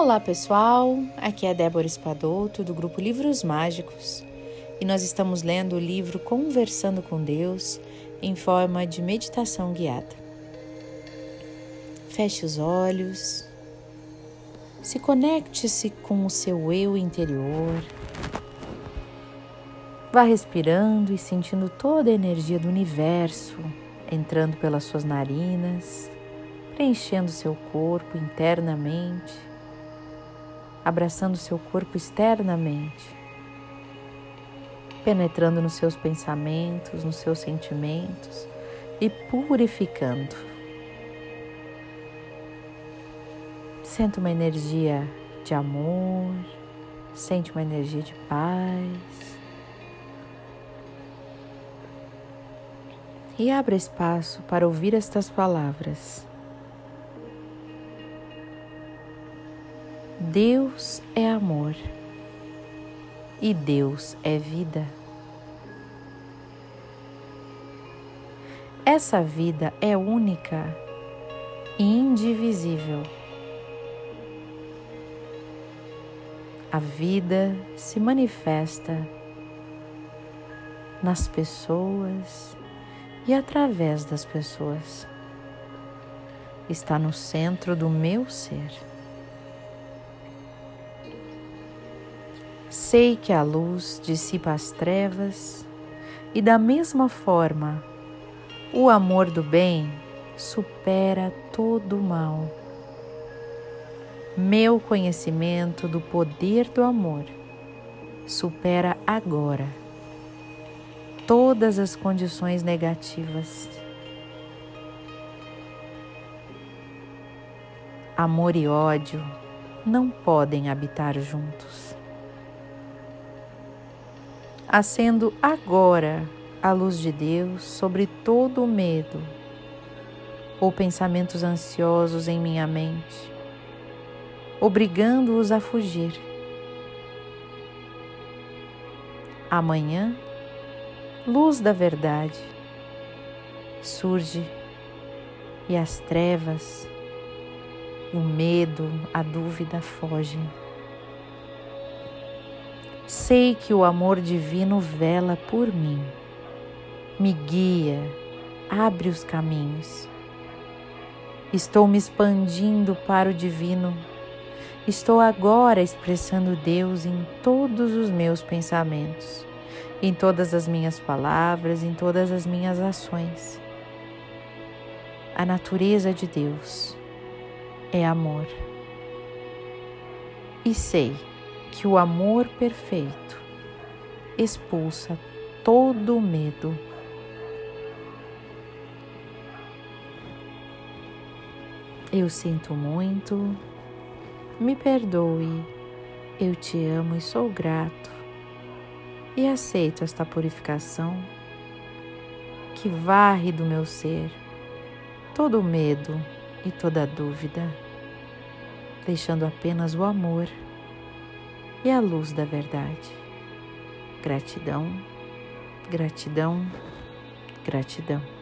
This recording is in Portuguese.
Olá pessoal, aqui é Débora Espadoto do grupo Livros Mágicos. E nós estamos lendo o livro Conversando com Deus em forma de meditação guiada. Feche os olhos, se conecte-se com o seu eu interior, vá respirando e sentindo toda a energia do universo entrando pelas suas narinas, preenchendo seu corpo internamente abraçando seu corpo externamente, penetrando nos seus pensamentos, nos seus sentimentos e purificando. Sente uma energia de amor, sente uma energia de paz. E abra espaço para ouvir estas palavras. Deus é amor e Deus é vida. Essa vida é única e indivisível. A vida se manifesta nas pessoas e através das pessoas. Está no centro do meu ser. Sei que a luz dissipa as trevas e, da mesma forma, o amor do bem supera todo o mal. Meu conhecimento do poder do amor supera agora todas as condições negativas. Amor e ódio não podem habitar juntos acendo agora a luz de Deus sobre todo o medo ou pensamentos ansiosos em minha mente, obrigando-os a fugir. Amanhã, luz da verdade surge e as trevas, o medo, a dúvida fogem. Sei que o amor divino vela por mim, me guia, abre os caminhos. Estou me expandindo para o divino. Estou agora expressando Deus em todos os meus pensamentos, em todas as minhas palavras, em todas as minhas ações. A natureza de Deus é amor. E sei que o amor perfeito expulsa todo o medo. Eu sinto muito, me perdoe, eu te amo e sou grato. E aceito esta purificação que varre do meu ser todo o medo e toda a dúvida, deixando apenas o amor e a luz da verdade. Gratidão, gratidão, gratidão.